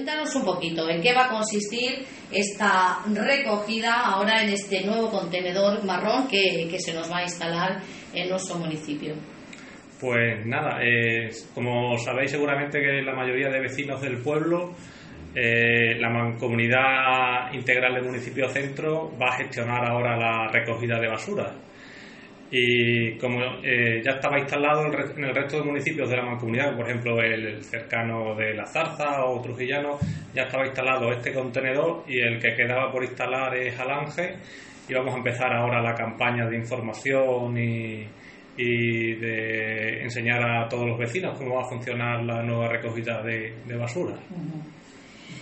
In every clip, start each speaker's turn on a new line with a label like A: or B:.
A: Cuéntanos un poquito en qué va a consistir esta recogida ahora en este nuevo contenedor marrón que, que se nos va a instalar en nuestro municipio.
B: Pues nada, eh, como sabéis seguramente que la mayoría de vecinos del pueblo, eh, la mancomunidad integral del municipio centro va a gestionar ahora la recogida de basura y como eh, ya estaba instalado en el resto de municipios de la mancomunidad, por ejemplo el cercano de La Zarza o Trujillano, ya estaba instalado este contenedor y el que quedaba por instalar es Alange y vamos a empezar ahora la campaña de información y, de enseñar a todos los vecinos cómo va a funcionar la nueva recogida de, basura.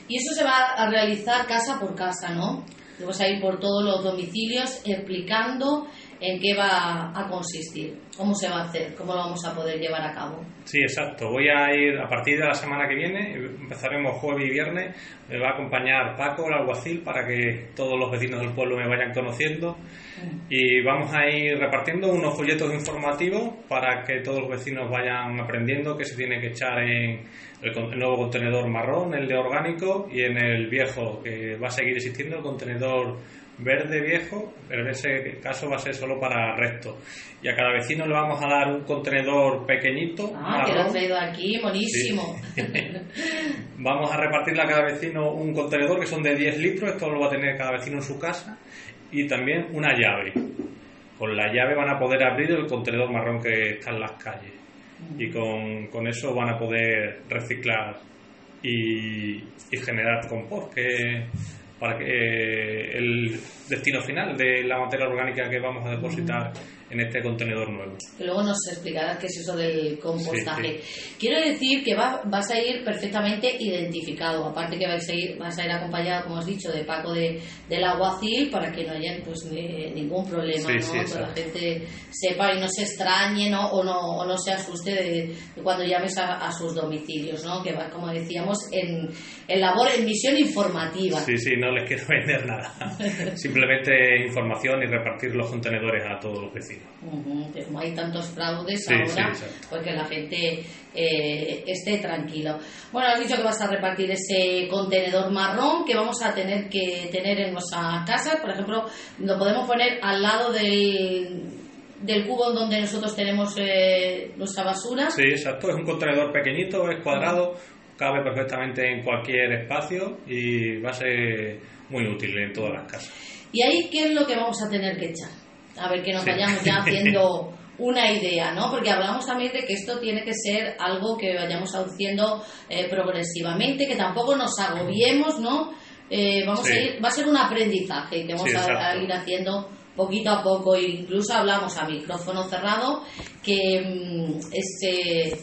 A: Y eso se va a realizar casa por casa, ¿no? Vamos a ir por todos los domicilios explicando en qué va a consistir, cómo se va a hacer, cómo lo vamos a poder llevar a cabo.
B: Sí, exacto. Voy a ir a partir de la semana que viene, empezaremos jueves y viernes, me va a acompañar Paco, el alguacil, para que todos los vecinos del pueblo me vayan conociendo mm. y vamos a ir repartiendo unos folletos informativos para que todos los vecinos vayan aprendiendo que se tiene que echar en el, nuevo contenedor marrón, el de orgánico y en el viejo, que va a seguir existiendo el contenedor verde viejo, pero en ese caso va a ser solo para resto. Y a cada vecino le vamos a dar un contenedor pequeñito.
A: Ah, que lo has traído aquí, buenísimo.
B: vamos a repartirle a cada vecino un contenedor que son de 10 litros, esto lo va a tener cada vecino en su casa, y también una llave. Con la llave van a poder abrir el contenedor marrón que está en las calles. Y con, con eso van a poder reciclar y, y generar compost, que para que eh, el destino final de la materia orgánica que vamos a depositar en este contenedor nuevo.
A: luego nos explicarás qué es eso del compostaje. Quiero decir que va, vas a ir perfectamente identificado, aparte que vas a ir, vas a ir acompañado, como has dicho, de Paco de, del aguacil para que no haya pues, ningún problema, ¿no? que la gente sepa y no se extrañe ¿no? O, no, o no se asuste de, cuando llames a, sus domicilios, ¿no? que va, como decíamos, en, en labor, en misión informativa.
B: Sí, sí, no les quiero vender nada. Simplemente información y repartir los contenedores a todos los vecinos.
A: Como hay tantos fraudes ahora, pues que la gente eh, esté tranquilo. Bueno, has dicho que vas a repartir ese contenedor marrón que vamos a tener que tener en nuestra casa. Por ejemplo, lo podemos poner al lado del, del cubo donde nosotros tenemos eh, nuestra basura.
B: Sí, exacto. Es un contenedor pequeñito, es cuadrado, cabe perfectamente en cualquier espacio y va a ser muy útil en todas las casas.
A: ¿Y ahí qué es lo que vamos a tener que echar? a ver que nos vayamos ya haciendo una idea, ¿no? Porque hablamos también de que esto tiene que ser algo que vayamos haciendo eh, progresivamente, que tampoco nos agobiemos, ¿no? Eh, vamos a ir, va a ser un aprendizaje que vamos a, ir haciendo poquito a poco. Incluso hablamos a micrófono cerrado que mm, ese,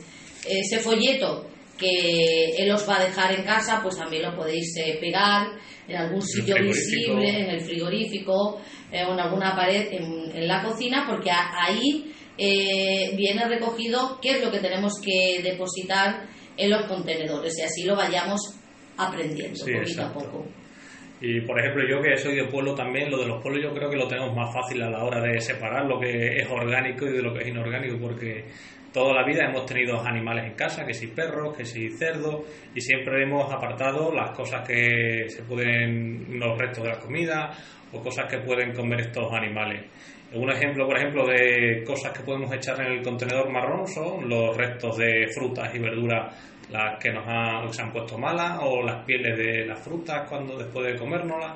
A: ese folleto que él os va a dejar en casa, pues también lo podéis eh, pegar en algún sitio visible, en el frigorífico eh, o en alguna pared en, la cocina, porque ahí eh, viene recogido qué es lo que tenemos que depositar en los contenedores y así lo vayamos aprendiendo poquito a poco.
B: Y por ejemplo, yo que soy de pueblo también, lo de los pueblos yo creo que lo tenemos más fácil a la hora de separar lo que es orgánico y de lo que es inorgánico, porque toda la vida hemos tenido animales en casa, que si perros, que si cerdos, y siempre hemos apartado las cosas que se pueden, los restos de la comida o cosas que pueden comer estos animales. Un ejemplo, por ejemplo, de cosas que podemos echar en el contenedor marrón son los restos de frutas y verduras las que nos se han puesto malas o las pieles de las frutas cuando después de comérnoslas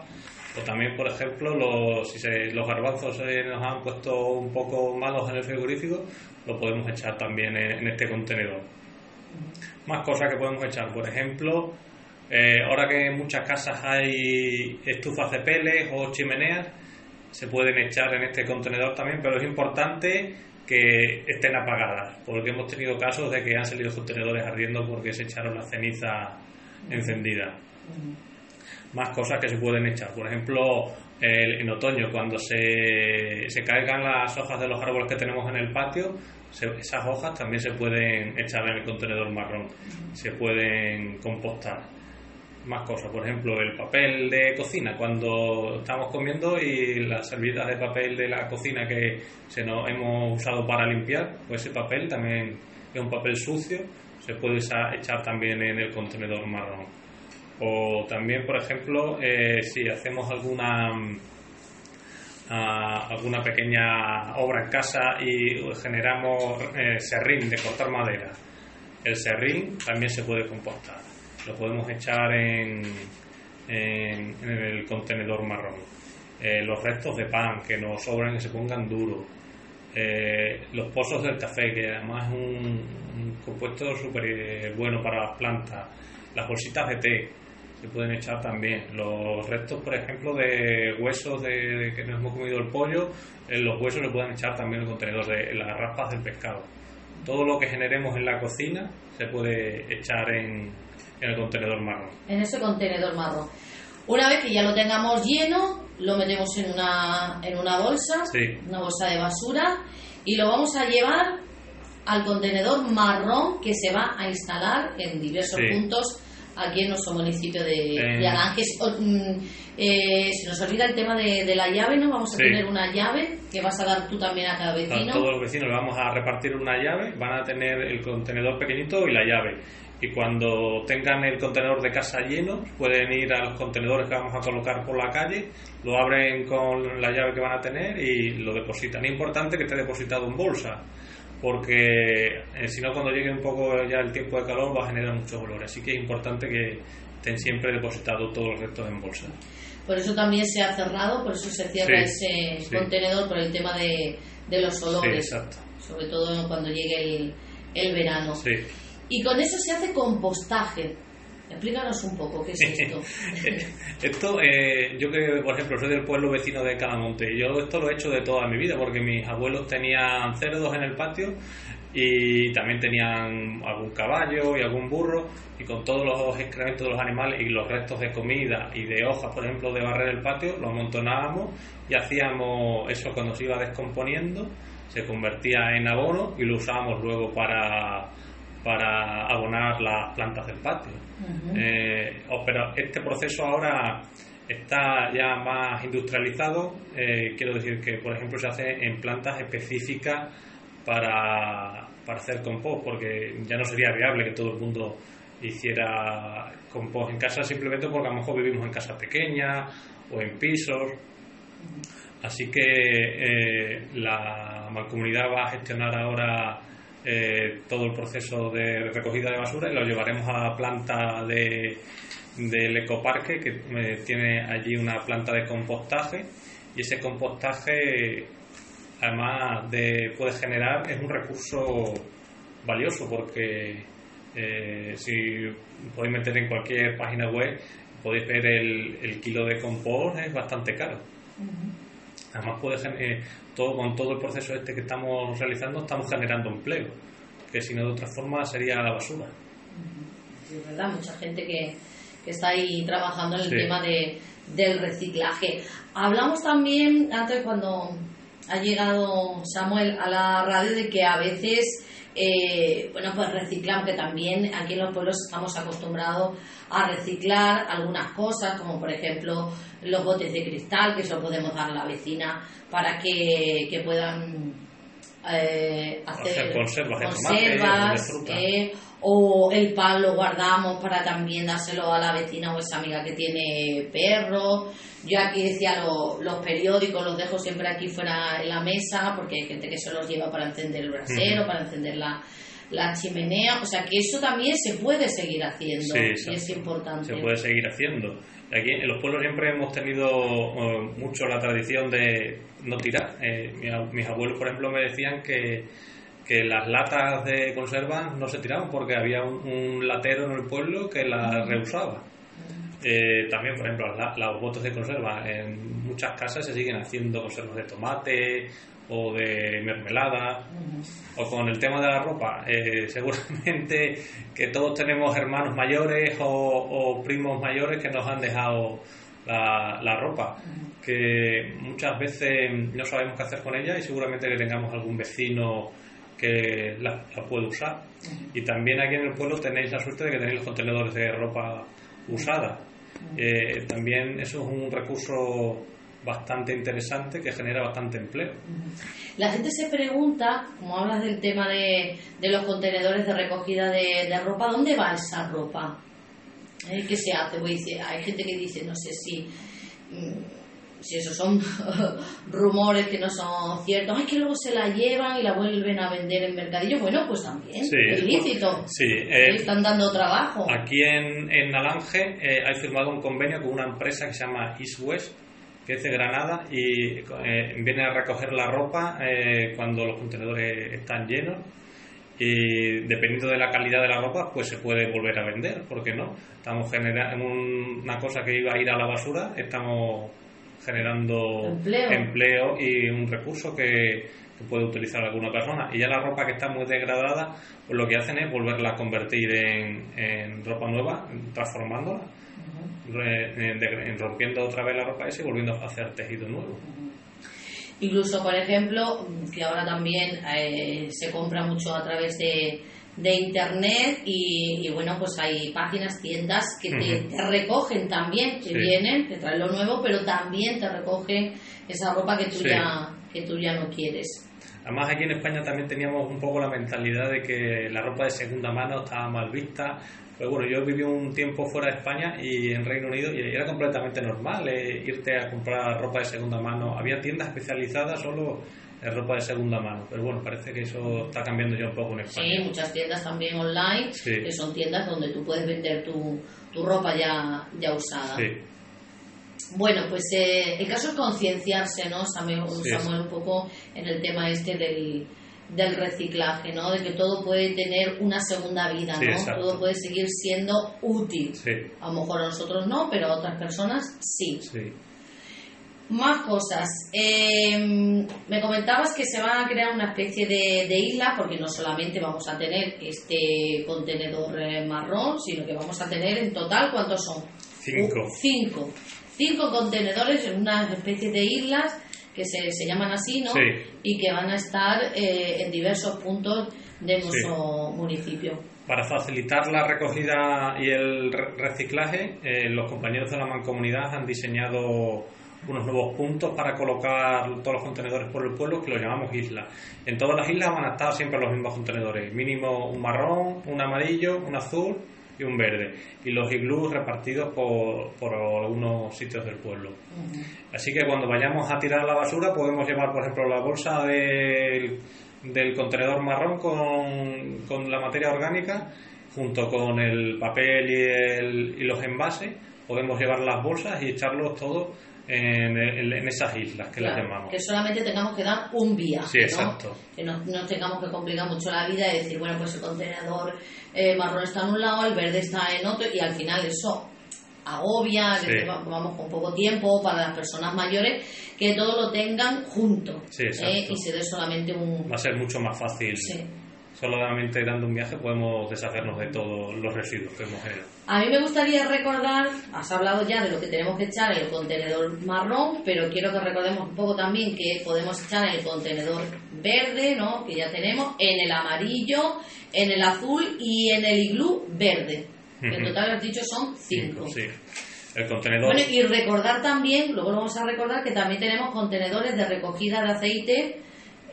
B: o también por ejemplo los, si los garbanzos se nos han puesto un poco malos en el frigorífico lo podemos echar también en, este contenedor. Más cosas que podemos echar, por ejemplo, eh, ahora que en muchas casas hay estufas de peles o chimeneas, se pueden echar en este contenedor también, pero es importante que estén apagadas, porque hemos tenido casos de que han salido contenedores ardiendo porque se echaron la ceniza encendida. Más cosas que se pueden echar, por ejemplo, en otoño, cuando se, se caigan las hojas de los árboles que tenemos en el patio, esas hojas también se pueden echar en el contenedor marrón, se pueden compostar. Más cosas, por ejemplo, el papel de cocina, cuando estamos comiendo y las servilletas de papel de la cocina que se nos hemos usado para limpiar, pues ese papel también es un papel sucio, se puede echar también en el contenedor marrón. O también, por ejemplo, eh, si hacemos alguna ah, alguna pequeña obra en casa y generamos eh, serrín de cortar madera. El serrín también se puede compostar. Lo podemos echar en, en, el contenedor marrón. Eh, los restos de pan que nos sobran y se pongan duros. Eh, los pozos del café, que además es un, un compuesto súper bueno para las plantas. Las bolsitas de té, se pueden echar también. Los restos, por ejemplo, de huesos de, que nos hemos comido el pollo, eh, los huesos se pueden echar también en el contenedor de las raspas del pescado. Todo lo que generemos en la cocina se puede echar en, en el contenedor marrón.
A: En ese contenedor marrón. Una vez que ya lo tengamos lleno, lo metemos en una, en una bolsa, una bolsa de basura, y lo vamos a llevar al contenedor marrón que se va a instalar en diversos puntos aquí en nuestro municipio de, eh. mm, eh, se nos olvida el tema de, la llave, ¿no? Vamos a tener una llave que vas a dar tú también a cada vecino.
B: A todos los vecinos le vamos a repartir una llave, van a tener el contenedor pequeñito y la llave. Y cuando tengan el contenedor de casa lleno, pueden ir a los contenedores que vamos a colocar por la calle, lo abren con la llave que van a tener y lo depositan. Es importante que esté depositado en bolsa porque eh, si no cuando llegue un poco ya el tiempo de calor va a generar mucho olor, así que es importante que estén siempre depositados todos los restos en bolsa.
A: Por eso también se ha cerrado, por eso se cierra ese contenedor por el tema de, de los olores, sobre todo cuando llegue el, el verano. Y con eso se hace compostaje. Explícanos un poco qué es esto.
B: esto, eh, yo que, por ejemplo, soy del pueblo vecino de Calamonte. Yo esto lo he hecho de toda mi vida porque mis abuelos tenían cerdos en el patio y también tenían algún caballo y algún burro y con todos los excrementos de los animales y los restos de comida y de hojas, por ejemplo, de barrer el patio, los amontonábamos y hacíamos eso cuando se iba descomponiendo, se convertía en abono y lo usábamos luego para para abonar las plantas del patio. Eh, pero este proceso ahora está ya más industrializado. Eh, quiero decir que, por ejemplo, se hace en plantas específicas para, para hacer compost, porque ya no sería viable que todo el mundo hiciera compost en casa simplemente porque a lo mejor vivimos en casas pequeñas o en pisos. Así que eh, la mancomunidad va a gestionar ahora eh, todo el proceso de recogida de basura y lo llevaremos a la planta de, del ecoparque que eh, tiene allí una planta de compostaje. Y ese compostaje además de puede generar es un recurso valioso porque eh, si podéis meter en cualquier página web podéis ver el, el kilo de compost es bastante caro. Además puede con todo el proceso este que estamos realizando estamos generando empleo, que si no de otra forma sería la basura.
A: es verdad, mucha gente que, está ahí trabajando en el tema de, del reciclaje. Hablamos también, antes cuando ha llegado Samuel a la radio, de que a veces eh, bueno, pues reciclamos, que también aquí en los pueblos estamos acostumbrados a reciclar algunas cosas, como por ejemplo los botes de cristal, que eso podemos dar a la vecina para que, puedan eh, hacer, conservas, eh, o el pan lo guardamos para también dárselo a la vecina o esa amiga que tiene perro. Yo aquí decía los periódicos los dejo siempre aquí fuera en la mesa porque hay gente que se los lleva para encender el brasero, para encender la, la chimenea, o sea que eso también se puede seguir haciendo y es importante.
B: Se puede seguir haciendo. Aquí en los pueblos siempre hemos tenido eh, mucho la tradición de no tirar. Eh, mis abuelos, por ejemplo, me decían que, que las latas de conserva no se tiraban porque había un, latero en el pueblo que las reusaba. Eh, también, por ejemplo, los botes de conserva. En muchas casas se siguen haciendo conservas de tomate o de mermelada. O con el tema de la ropa, eh, seguramente que todos tenemos hermanos mayores o, primos mayores que nos han dejado la, ropa, que muchas veces no sabemos qué hacer con ella y seguramente que tengamos algún vecino que la, puede usar. Y también aquí en el pueblo tenéis la suerte de que tenéis los contenedores de ropa usada. Eh, también eso es un recurso bastante interesante que genera bastante empleo.
A: La gente se pregunta, como hablas del tema de, los contenedores de recogida de, ropa, ¿dónde va esa ropa? Eh, ¿Qué se hace? Hay gente que dice, no sé si, mm, si esos son rumores que no son ciertos, ay, que luego se la llevan y la vuelven a vender en mercadillo. Bueno, pues también,
B: Sí.
A: es ilícito.
B: Sí, eh,
A: están dando trabajo.
B: Aquí en, en Nalange eh, hay firmado un convenio con una empresa que se llama East West, que es de Granada, y eh, viene a recoger la ropa eh, cuando los contenedores están llenos. Y dependiendo de la calidad de la ropa, pues se puede volver a vender, ¿por qué no? Estamos generando una cosa que iba a ir a la basura, estamos generando
A: Empleo.
B: empleo y un recurso que, que puede utilizar alguna persona. Y ya la ropa que está muy degradada, pues lo que hacen es volverla a convertir en, en ropa nueva, transformándola, re- en, de- en rompiendo otra vez la ropa esa y volviendo a hacer tejido nuevo.
A: Incluso, por ejemplo, que ahora también eh, se compra mucho a través de, de internet y, y, bueno, pues hay páginas, tiendas que te, recogen también, que
B: Sí.
A: vienen, te traen lo nuevo, pero también te recogen esa ropa que tú,
B: Sí.
A: ya, que tú ya no quieres.
B: Además aquí en España también teníamos un poco la mentalidad de que la ropa de segunda mano estaba mal vista. Pero bueno, yo viví un tiempo fuera de España y en Reino Unido y era completamente normal eh, irte a comprar ropa de segunda mano. Había tiendas especializadas solo en ropa de segunda mano. Pero bueno, parece que eso está cambiando ya un poco en España.
A: Sí, muchas tiendas también online,
B: Sí.
A: que son tiendas donde tú puedes vender tu, tu ropa ya, ya usada.
B: Sí.
A: Bueno, pues eh, el caso es concienciarse, ¿no, Samuel,
B: Sí,
A: Samuel, un poco en el tema este del, del reciclaje, ¿no? De que todo puede tener una segunda vida,
B: Sí,
A: ¿no?
B: exacto.
A: Todo puede seguir siendo útil.
B: Sí,
A: A lo mejor a nosotros no, pero a otras personas sí.
B: sí.
A: Más cosas. Eh, me comentabas que se va a crear una especie de, de isla, porque no solamente vamos a tener este contenedor eh, marrón, sino que vamos a tener en total, ¿cuántos son?
B: Cinco.
A: Uh, cinco. Cinco contenedores en una especie de islas que se, se llaman así, ¿no?
B: Sí.
A: Y que van a estar eh, en diversos puntos de nuestro municipio.
B: Para facilitar la recogida y el re- reciclaje, eh, los compañeros de la mancomunidad han diseñado unos nuevos puntos para colocar todos los contenedores por el pueblo que los llamamos islas. En todas las islas van a estar siempre los mismos contenedores, mínimo un marrón, un amarillo, un azul y un verde. Y los iglús repartidos por, por algunos sitios del pueblo. Así que cuando vayamos a tirar la basura podemos llevar, por ejemplo, la bolsa del, del contenedor marrón con, con la materia orgánica junto con el papel y, el- y los envases. Podemos llevar las bolsas y echarlos todos en, en- en esas islas que las llamamos.
A: que solamente tengamos que dar un viaje,
B: Sí,
A: ¿no?
B: exacto.
A: Que no, no tengamos que complicar mucho la vida y decir, bueno, pues el contenedor eh, marrón está en un lado, el verde está en otro, y al final eso agobia,
B: Sí.
A: que va- vamos con poco tiempo para las personas mayores, que todo lo tengan junto
B: Sí,
A: ¿eh? y se dé solamente un...
B: Va a ser mucho más fácil.
A: Sí.
B: Solamente dando un viaje podemos deshacernos de todos los residuos que hemos generado.
A: A mí me gustaría recordar, has hablado ya de lo que tenemos que echar en el contenedor marrón, pero quiero que recordemos un poco también que podemos echar en el contenedor verde, ¿no? Que ya tenemos, en el amarillo, en el azul y en el iglú verde. En total, has dicho, son cinco.
B: Sí. El contenedor.
A: Bueno, y recordar también, luego lo vamos a recordar, que también tenemos contenedores de recogida de aceite,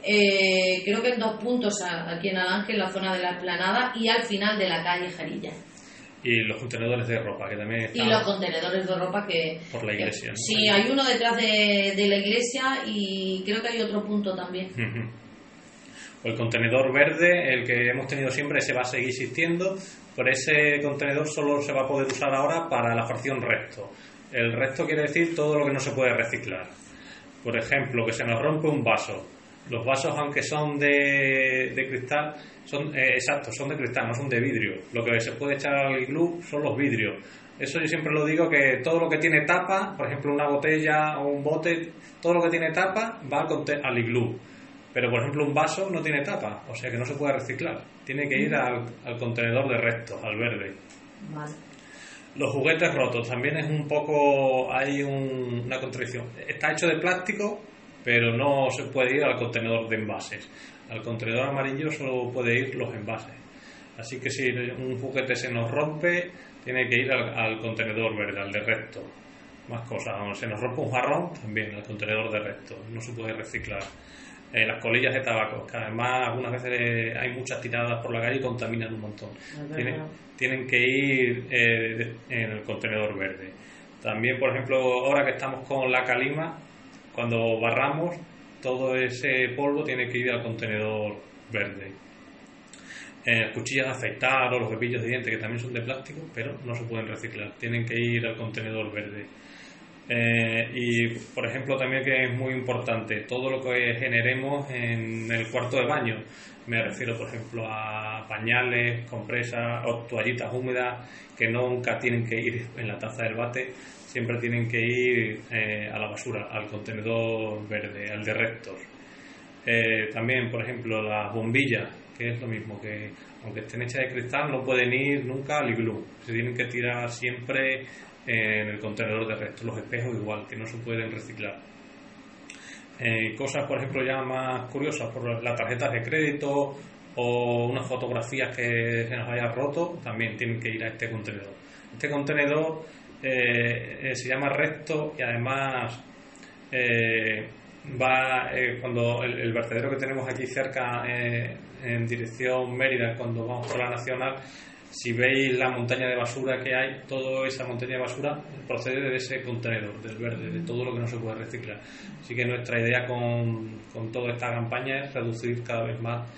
A: eh, creo que en dos puntos a- aquí en Alange, en la zona de la esplanada y al final de la calle Jarilla.
B: y los contenedores de ropa, que también
A: Y
B: están
A: los contenedores de ropa que...
B: por la iglesia. ¿no?
A: Sí, hay uno detrás de, de la iglesia y creo que hay otro punto también.
B: Ujú. El contenedor verde, el que hemos tenido siempre, se va a seguir existiendo, pero ese contenedor solo se va a poder usar ahora para la fracción resto. El resto quiere decir todo lo que no se puede reciclar. Por ejemplo, que se nos rompe un vaso. Los vasos, aunque son de, de cristal, son eh, exacto, son de cristal, no son de vidrio. Lo que se puede echar al iglú son los vidrios. Eso yo siempre lo digo que todo lo que tiene tapa, por ejemplo una botella o un bote, todo lo que tiene tapa va al, al iglú. Pero por ejemplo un vaso no tiene tapa, o sea que no se puede reciclar. Tiene que ir al, al contenedor de restos, al verde.
A: Vale.
B: Los juguetes rotos también es un poco, hay un- una contradicción. Está hecho de plástico, pero no se puede ir al contenedor de envases. Al contenedor amarillo solo puede ir los envases. Así que si un juguete se nos rompe, tiene que ir al, al contenedor verde, al de resto. Más cosas. Se nos rompe un jarrón, también al contenedor de resto. No se puede reciclar. eh, las colillas de tabaco, que además algunas veces hay muchas tiradas por la calle y contaminan un montón. Tienen, tienen, que ir eh, en el contenedor verde. También, por ejemplo, ahora que estamos con la calima, cuando barramos, todo ese polvo tiene que ir al contenedor verde. Eh, cuchillas de afeitar o los cepillos de dientes que también son de plástico, pero no se pueden reciclar, tienen que ir al contenedor verde. Eh, y, por ejemplo, también que es muy importante, todo lo que generemos en el cuarto de baño, me refiero, por ejemplo, a pañales, compresas o toallitas húmedas que nunca tienen que ir en la taza del bate, siempre tienen que ir eh, a la basura, al contenedor verde, al de restos. Eh, también, por ejemplo, las bombillas, que es lo mismo, que aunque estén hechas de cristal, no pueden ir nunca al iglú. Se tienen que tirar siempre en el contenedor de restos. Los espejos igual, que no se pueden reciclar. Eh, cosas, por ejemplo, ya más curiosas, por las tarjetas de crédito o unas fotografías que se nos haya roto, también tienen que ir a este contenedor. Este contenedor eh, se llama recto y además eh, va cuando el, vertedero que tenemos aquí cerca en dirección Mérida cuando vamos por la nacional si veis la montaña de basura que hay toda esa montaña de basura procede de ese contenedor del verde de todo lo que no se puede reciclar. Así que nuestra idea con, con toda esta campaña es reducir cada vez más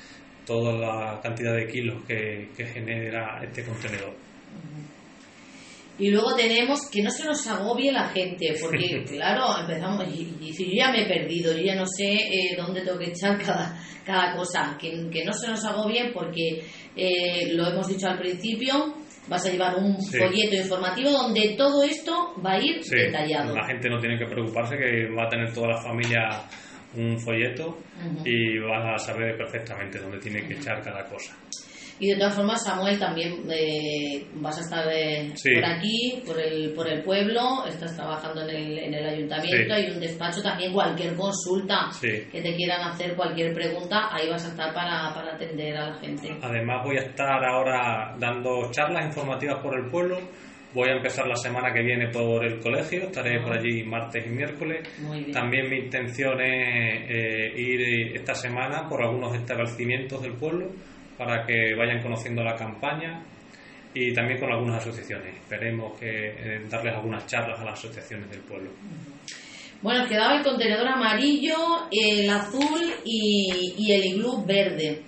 B: toda la cantidad de kilos que, que genera este contenedor
A: y luego tenemos que no se nos agobie la gente, porque claro, empezamos y, yo ya me he perdido, yo ya no sé eh, dónde tengo que echar cada, cada cosa, que, no se nos agobie porque eh, lo hemos dicho al principio, vas a llevar un folleto informativo donde todo esto va a ir detallado.
B: La gente no tiene que preocuparse que va a tener toda la familia un folleto y va a saber perfectamente dónde tiene que echar cada cosa.
A: Y de todas formas, Samuel, también eh, vas a estar eh, por aquí, por el, por el pueblo, estás trabajando en el, en el ayuntamiento, hay un despacho también, cualquier consulta que te quieran hacer, cualquier pregunta, ahí vas a estar para, para atender a la gente.
B: Además, voy a estar ahora dando charlas informativas por el pueblo. Voy a empezar la semana que viene por el colegio, estaré por allí martes y miércoles. También mi intención es eh, ir esta semana por algunos establecimientos del pueblo para que vayan conociendo la campaña y también con algunas asociaciones. Esperemos que eh, darles algunas charlas a las asociaciones del pueblo.
A: Bueno, quedaba el contenedor amarillo, el azul y, el iglú verde.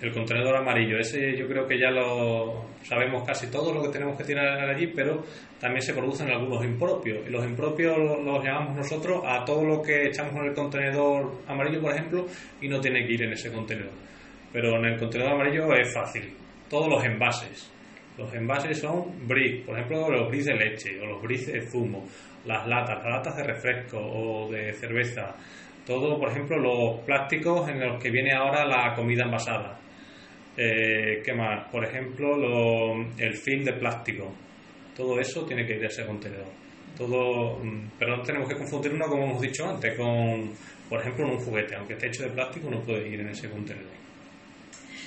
B: El contenedor amarillo, ese yo creo que ya lo sabemos casi todo lo que tenemos que tirar allí, pero también se producen algunos impropios. Y los impropios los llamamos nosotros a todo lo que echamos en el contenedor amarillo, por ejemplo, y no tiene que ir en ese contenedor pero en el contenedor amarillo es fácil. Todos los envases. Los envases son bricks, por ejemplo, los bricks de leche o los bricks de zumo, las latas, las latas de refresco o de cerveza. Todo, por ejemplo, los plásticos en los que viene ahora la comida envasada. Eh, ¿Qué más? Por ejemplo, el film de plástico. Todo eso tiene que ir a ese contenedor. Todo, mm, pero no tenemos que confundirlo, como hemos dicho antes, con, por ejemplo, un juguete. Aunque esté hecho de plástico, no puede ir en ese contenedor.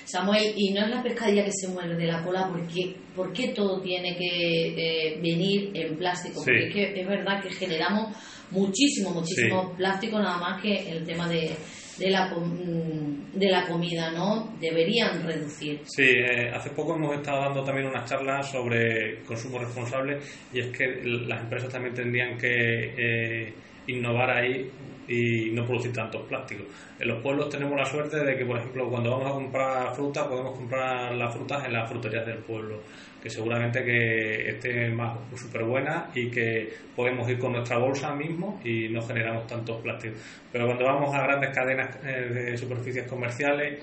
A: Samuel, y no es la pescadilla que se mueve de la cola, porque ¿por qué todo tiene que eh, venir en plástico? Porque es, que es verdad que generamos muchísimo, muchísimo plástico, nada más que el tema de, de la, mm, de la comida, ¿no? Deberían reducir.
B: Sí, eh, hace poco hemos estado dando también unas charlas sobre consumo responsable y es que las empresas también tendrían que eh, innovar ahí y no producir tantos plásticos. En los pueblos tenemos la suerte de que, por ejemplo, cuando vamos a comprar fruta, podemos comprar las frutas en las fruterías del pueblo, que seguramente que esté más súper buena y que podemos ir con nuestra bolsa mismo y no generamos tantos plásticos. Pero cuando vamos a grandes cadenas eh, de superficies comerciales,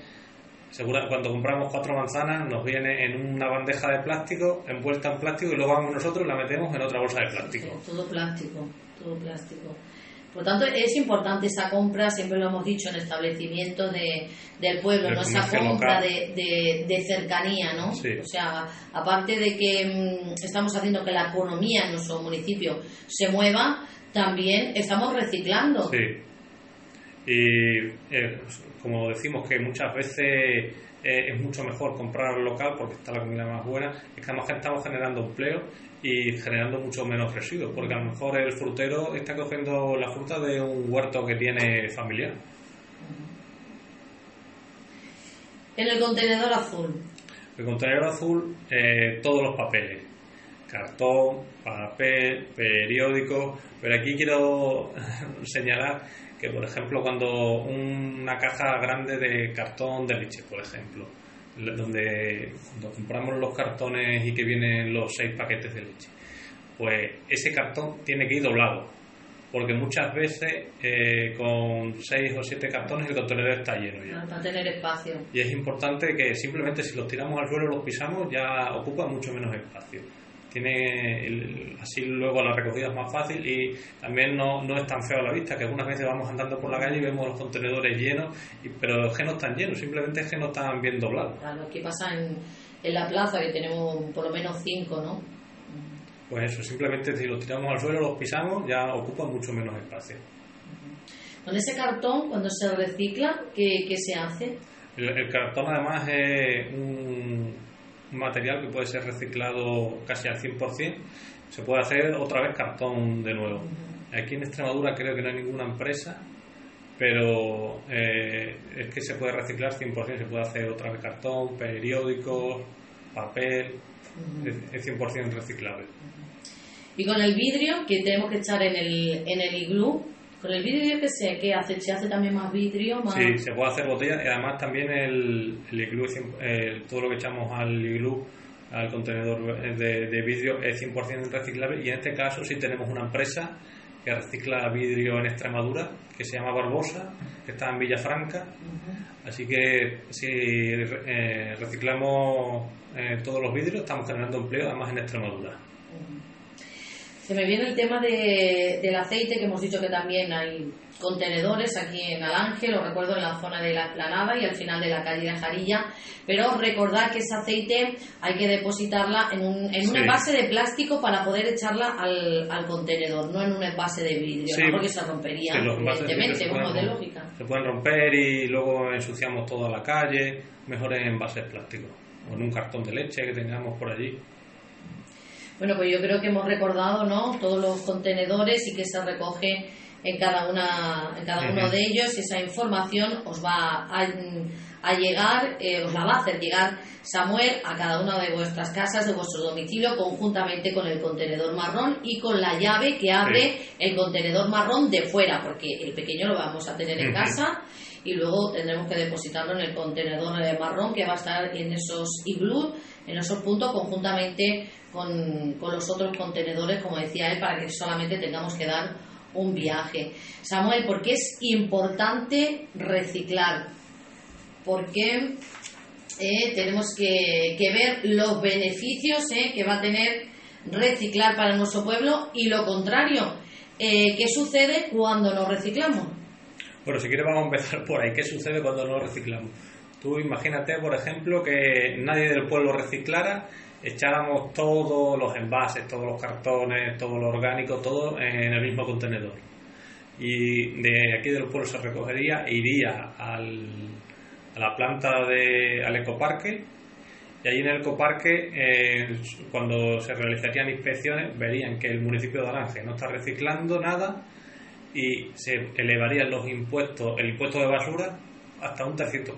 B: cuando compramos cuatro manzanas nos viene en una bandeja de plástico, envuelta en plástico y luego vamos nosotros y la metemos en otra bolsa de plástico.
A: todo plástico, todo plástico. Por tanto, es importante esa compra, siempre lo hemos dicho, en establecimientos de, del pueblo, ¿no? esa compra de, de, cercanía, ¿no? O sea, aparte de que mm, estamos haciendo que la economía en nuestro municipio se mueva, también estamos reciclando.
B: Sí. Y eh, como decimos que muchas veces eh, es mucho mejor comprar local porque está la comida más buena, es que además estamos generando empleo y generando mucho menos residuos, porque a lo mejor el frutero está cogiendo la fruta de un huerto que tiene familiar.
A: En el contenedor azul.
B: El contenedor azul, eh, todos los papeles. Cartón, papel, periódico. Pero aquí quiero señalar que, por ejemplo, cuando una caja grande de cartón de leche, por ejemplo, donde, compramos los cartones y que vienen los seis paquetes de leche, pues ese cartón tiene que ir doblado, porque muchas veces eh, con seis o siete cartones el contenedor está lleno ya.
A: Para tener espacio.
B: Y es importante que simplemente si los tiramos al suelo los pisamos ya ocupa mucho menos espacio tiene así luego la recogida es más fácil y también no, no es tan feo a la vista que algunas veces vamos andando por la calle y vemos los contenedores llenos y, pero es que no están llenos simplemente es que no están bien doblados.
A: Claro aquí pasa en, en la plaza que tenemos por lo menos cinco no
B: pues eso simplemente si los tiramos al suelo los pisamos ya ocupan mucho menos espacio.
A: Con ese cartón cuando se recicla qué, qué se hace
B: el cartón además es un material que puede ser reciclado casi al 100%, se puede hacer otra vez cartón de nuevo. Aquí en Extremadura creo que no hay ninguna empresa, pero eh, es que se puede reciclar 100%, se puede hacer otra vez cartón, periódicos, papel, es 100% reciclable.
A: Y con el vidrio que tenemos que echar en el, en el iglú, con el vidrio que sé, ¿qué hace? ¿Se hace también más vidrio? Más...
B: Sí, se puede hacer botella y además también el, el iglú, todo lo que echamos al iglú, al contenedor de, vidrio es 100% reciclable y en este caso sí tenemos una empresa que recicla vidrio en Extremadura, que se llama Barbosa, que está en Villafranca. Así que si eh, reciclamos eh, todos los vidrios, estamos generando empleo además en Extremadura.
A: Se me viene el tema de, del aceite, que hemos dicho que también hay contenedores aquí en Alange, lo recuerdo en la zona de la Planada y al final de la calle de Jarilla, pero recordar que ese aceite hay que depositarla en un, en un envase de plástico para poder echarla al, al contenedor, no en un envase de vidrio, porque se rompería, evidentemente, como de lógica.
B: Se pueden romper y luego ensuciamos toda la calle, mejor en envases plásticos o en un cartón de leche que tengamos por allí.
A: Bueno, pues yo creo que hemos recordado ¿no? todos los contenedores y que se recoge en cada, una, en cada uno de ellos. Y esa información os va a, llegar, eh, os la va a hacer llegar Samuel a cada una de vuestras casas, de vuestro domicilio, conjuntamente con el contenedor marrón y con la llave que abre el contenedor marrón de fuera, porque el pequeño lo vamos a tener en casa y luego tendremos que depositarlo en el contenedor marrón que va a estar en esos iglú, en esos puntos conjuntamente con, con los otros contenedores, como decía él, para que solamente tengamos que dar un viaje. Samuel, ¿por qué es importante reciclar? Porque eh, tenemos que, ver los beneficios eh, que va a tener reciclar para nuestro pueblo y lo contrario, eh, ¿qué sucede cuando no reciclamos?
B: Bueno, si quieres vamos a empezar por ahí. ¿Qué sucede cuando no reciclamos? Tú imagínate, por ejemplo, que nadie del pueblo reciclara echáramos todos los envases, todos los cartones, todo lo orgánico, todo en el mismo contenedor. Y de aquí del pueblo se recogería e iría al, a la planta de, al ecoparque y allí en el ecoparque, eh, cuando se realizarían inspecciones, verían que el municipio de Aranje no está reciclando nada y se elevarían los impuestos, el impuesto de basura hasta un 300%.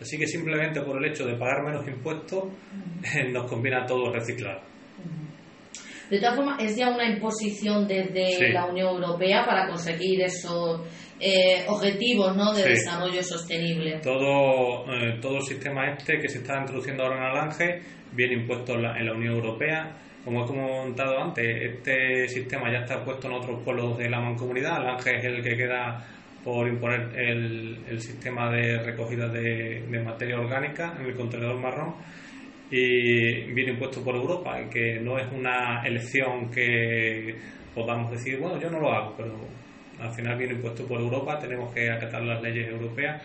B: Así que simplemente por el hecho de pagar menos impuestos nos conviene a todos reciclar.
A: De todas formas, es ya una imposición desde la Unión Europea para conseguir esos eh, objetivos ¿no? de desarrollo sostenible.
B: Todo, eh, todo el sistema este que se está introduciendo ahora en Alange viene impuesto en la, en la Unión Europea. Como he comentado antes, este sistema ya está puesto en otros pueblos de la mancomunidad. Alange es el que queda por imponer el, sistema de recogida de, materia orgánica en el contenedor marrón y viene impuesto por Europa que no es una elección que podamos decir, bueno, yo no lo hago, pero al final viene impuesto por Europa, tenemos que acatar las leyes europeas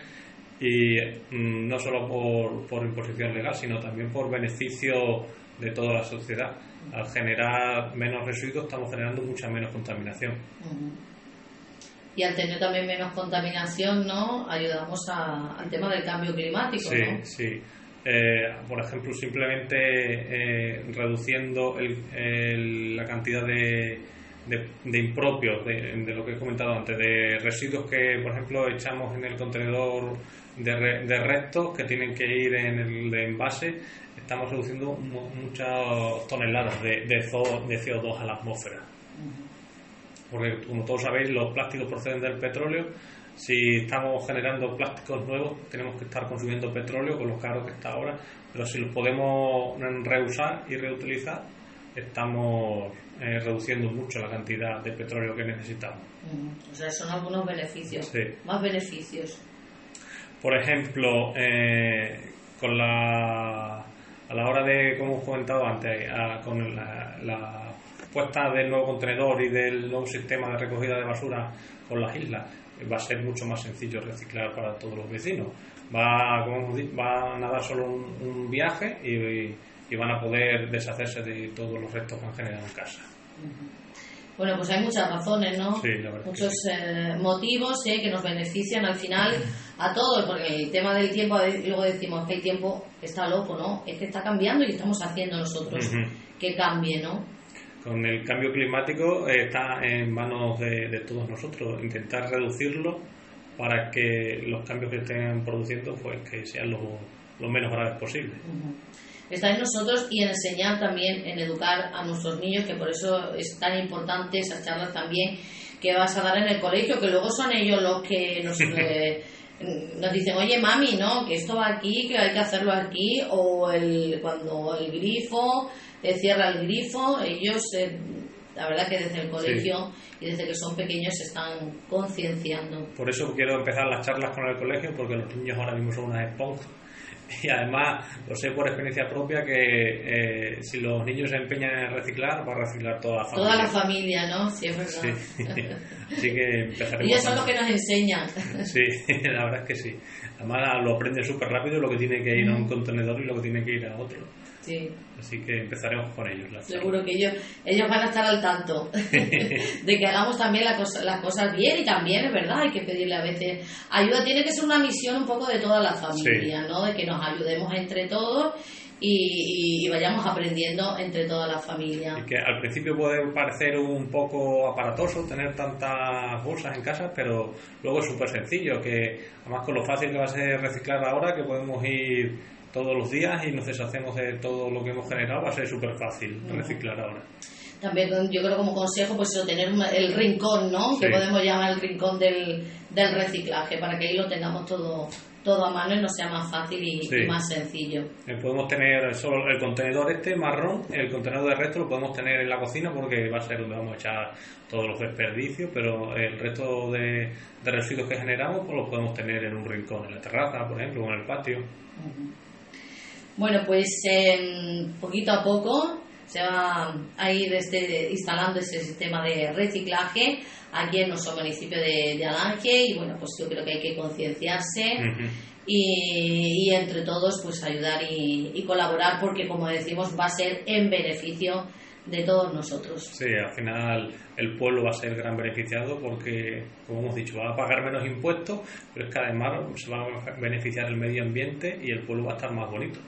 B: y mm, no solo por, por imposición legal, sino también por beneficio de toda la sociedad. Al generar menos residuos estamos generando mucha menos contaminación.
A: Y al tener también menos contaminación, ¿no? Ayudamos al tema del cambio climático,
B: sí, Sí, eh, por ejemplo, simplemente eh, reduciendo la cantidad de, de, impropios, de, lo que he comentado antes, de residuos que, por ejemplo, echamos en el contenedor de, de restos que tienen que ir en el de envase, estamos reduciendo muchas toneladas de, de, CO2 a la atmósfera. Porque, como todos sabéis, los plásticos proceden del petróleo. Si estamos generando plásticos nuevos, tenemos que estar consumiendo petróleo con lo caro que está ahora. Pero si los podemos reusar y reutilizar, estamos eh, reduciendo mucho la cantidad de petróleo que necesitamos.
A: O sea, son algunos beneficios. Más beneficios.
B: Por ejemplo, eh, con la, a la hora de, como hemos comentado antes, con la, puesta del nuevo contenedor y del nuevo sistema de recogida de basura con las islas, va a ser mucho más sencillo reciclar para todos los vecinos. Va, como van a dar solo un, viaje y y van a poder deshacerse de todos los restos que han generado en casa.
A: Bueno, pues hay muchas razones, ¿no? Sí, la verdad Muchos eh, motivos eh, que nos benefician al final a todos, porque el tema del tiempo, luego decimos que el tiempo está loco, ¿no? Es que está cambiando y estamos haciendo nosotros que cambie, ¿no?
B: Con el cambio climático eh, está en manos de, todos nosotros, intentar reducirlo para que los cambios que estén produciendo pues que sean lo, menos graves posible
A: está en nosotros y en enseñar también, en educar a nuestros niños, que por eso es tan importante esas charlas también que vas a dar en el colegio, que luego son ellos los que nos, eh, nos dicen, oye mami, no, que esto va aquí, que hay que hacerlo aquí, o el, cuando el grifo te cierra el grifo, ellos, eh, la verdad que desde el colegio y desde que son pequeños se están concienciando.
B: Por eso quiero empezar las charlas con el colegio, porque los niños ahora mismo son unas esponjas y además lo sé por experiencia propia que eh, si los niños se empeñan en reciclar, va a reciclar toda la familia.
A: Toda la familia, ¿no? Sí, es verdad.
B: Así que empezaremos.
A: Y eso es lo que nos enseñan.
B: Sí, la verdad es que sí. Además lo aprende súper rápido lo que tiene que ir a un contenedor y lo que tiene que ir a otro. Así que empezaremos con ellos.
A: Seguro que ellos, ellos van a estar al tanto de que hagamos también las cosas bien y también es verdad, hay que pedirle a veces ayuda. Tiene que ser una misión un poco de toda la familia, ¿no? De que nos ayudemos entre todos y, vayamos aprendiendo entre toda la familia.
B: que al principio puede parecer un poco aparatoso tener tantas bolsas en casa, pero luego es súper sencillo, que además con lo fácil que va a ser reciclar ahora, que podemos ir todos los días y nos deshacemos de todo lo que hemos generado, va a ser súper fácil reciclar ahora.
A: También yo creo como consejo, pues eso, tener el rincón, ¿no? Que podemos llamar el rincón del, del reciclaje, para que ahí lo tengamos todo todo a mano y nos sea más fácil y, más sencillo.
B: Eh, podemos tener solo el contenedor este marrón, el contenedor de resto lo podemos tener en la cocina porque va a ser donde vamos a echar todos los desperdicios, pero el resto de, residuos que generamos pues los podemos tener en un rincón, en la terraza, por ejemplo, o en el patio.
A: Bueno, pues em, poquito a poco se va a ir este, instalando ese sistema de reciclaje aquí en nuestro municipio de, de Alange y bueno, pues yo creo que hay que concienciarse y, entre todos pues ayudar y, colaborar porque como decimos va a ser en beneficio de todos nosotros.
B: Sí, al final el pueblo va a ser gran beneficiado porque, como hemos dicho, va a pagar menos impuestos, pero es que además se va a beneficiar el medio ambiente y el pueblo va a estar más bonito.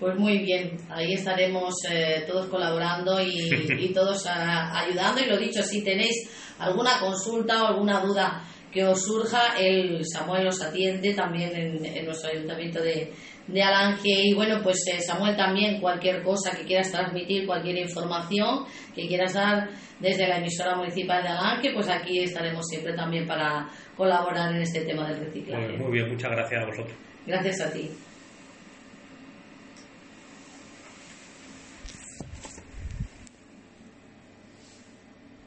A: Pues muy bien, ahí estaremos eh, todos colaborando y, todos ayudando. Y lo dicho, si tenéis alguna consulta o alguna duda que os surja, el Samuel os atiende también en, nuestro ayuntamiento de, de, Alange. Y bueno, pues eh, Samuel también, cualquier cosa que quieras transmitir, cualquier información que quieras dar desde la emisora municipal de Alange, pues aquí estaremos siempre también para colaborar en este tema del reciclaje.
B: muy bien, muchas gracias a vosotros.
A: Gracias a ti.